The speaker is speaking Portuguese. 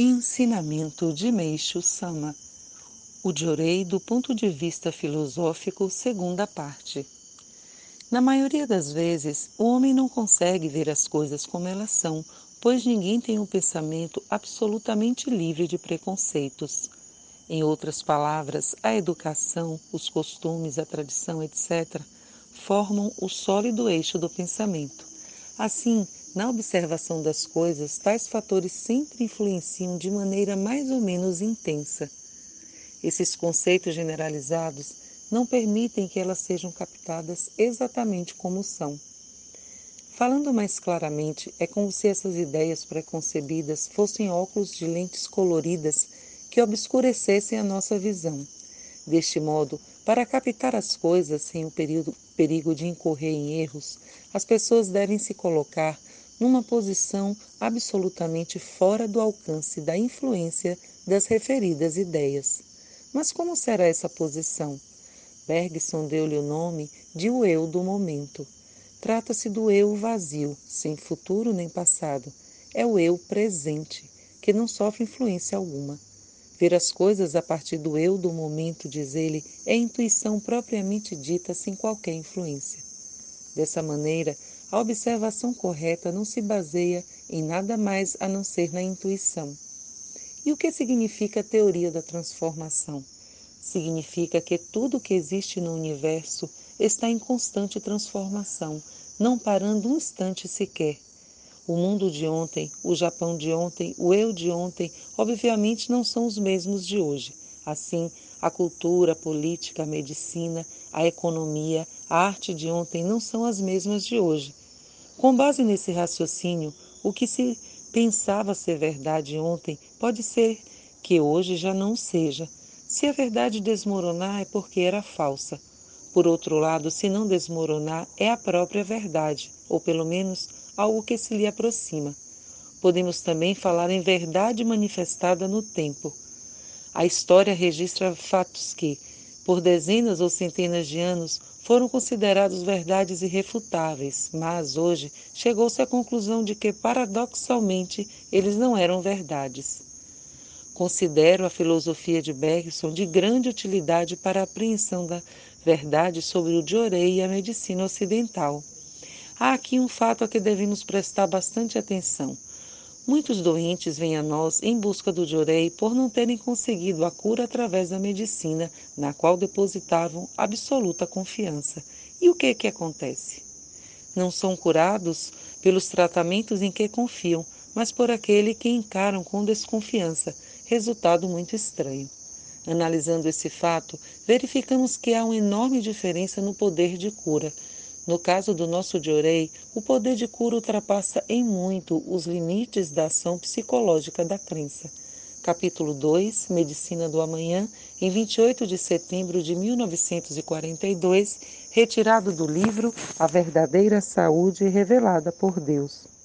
Ensinamento de Meixo Sama O Jorei do ponto de vista filosófico, segunda parte. Na maioria das vezes, o homem não consegue ver as coisas como elas são, pois ninguém tem um pensamento absolutamente livre de preconceitos. Em outras palavras, a educação, os costumes, a tradição, etc., formam o sólido eixo do pensamento. Assim, na observação das coisas, tais fatores sempre influenciam de maneira mais ou menos intensa. Esses conceitos generalizados não permitem que elas sejam captadas exatamente como são. Falando mais claramente, é como se essas ideias preconcebidas fossem óculos de lentes coloridas que obscurecessem a nossa visão. Deste modo, para captar as coisas sem o perigo de incorrer em erros, as pessoas devem se colocar numa posição absolutamente fora do alcance da influência das referidas ideias. Mas como será essa posição? Bergson deu-lhe o nome de o eu do momento. Trata-se do eu vazio, sem futuro nem passado. É o eu presente, que não sofre influência alguma. Ver as coisas a partir do eu do momento, diz ele, é intuição propriamente dita sem qualquer influência. Dessa maneira, a observação correta não se baseia em nada mais a não ser na intuição. E o que significa a teoria da transformação? Significa que tudo que existe no universo está em constante transformação, não parando um instante sequer. O mundo de ontem, o Japão de ontem, o eu de ontem, obviamente não são os mesmos de hoje. Assim, a cultura, a política, a medicina, a economia, a arte de ontem não são as mesmas de hoje. Com base nesse raciocínio, o que se pensava ser verdade ontem pode ser que hoje já não seja. Se a verdade desmoronar é porque era falsa. Por outro lado, se não desmoronar, é a própria verdade, ou pelo menos algo que se lhe aproxima. Podemos também falar em verdade manifestada no tempo. A história registra fatos que, por dezenas ou centenas de anos, foram considerados verdades irrefutáveis, mas hoje chegou-se à conclusão de que, paradoxalmente, eles não eram verdades. Considero a filosofia de Bergson de grande utilidade para a apreensão da verdade sobre o Diorei e a medicina ocidental. Há aqui um fato a que devemos prestar bastante atenção. Muitos doentes vêm a nós em busca do Jorei por não terem conseguido a cura através da medicina, na qual depositavam absoluta confiança. E o que que acontece? Não são curados pelos tratamentos em que confiam, mas por aquele que encaram com desconfiança, resultado muito estranho. Analisando esse fato, verificamos que há uma enorme diferença no poder de cura no caso do nosso Diorei, o poder de cura ultrapassa em muito os limites da ação psicológica da crença. Capítulo 2, Medicina do Amanhã, em 28 de setembro de 1942, retirado do livro A Verdadeira Saúde Revelada por Deus.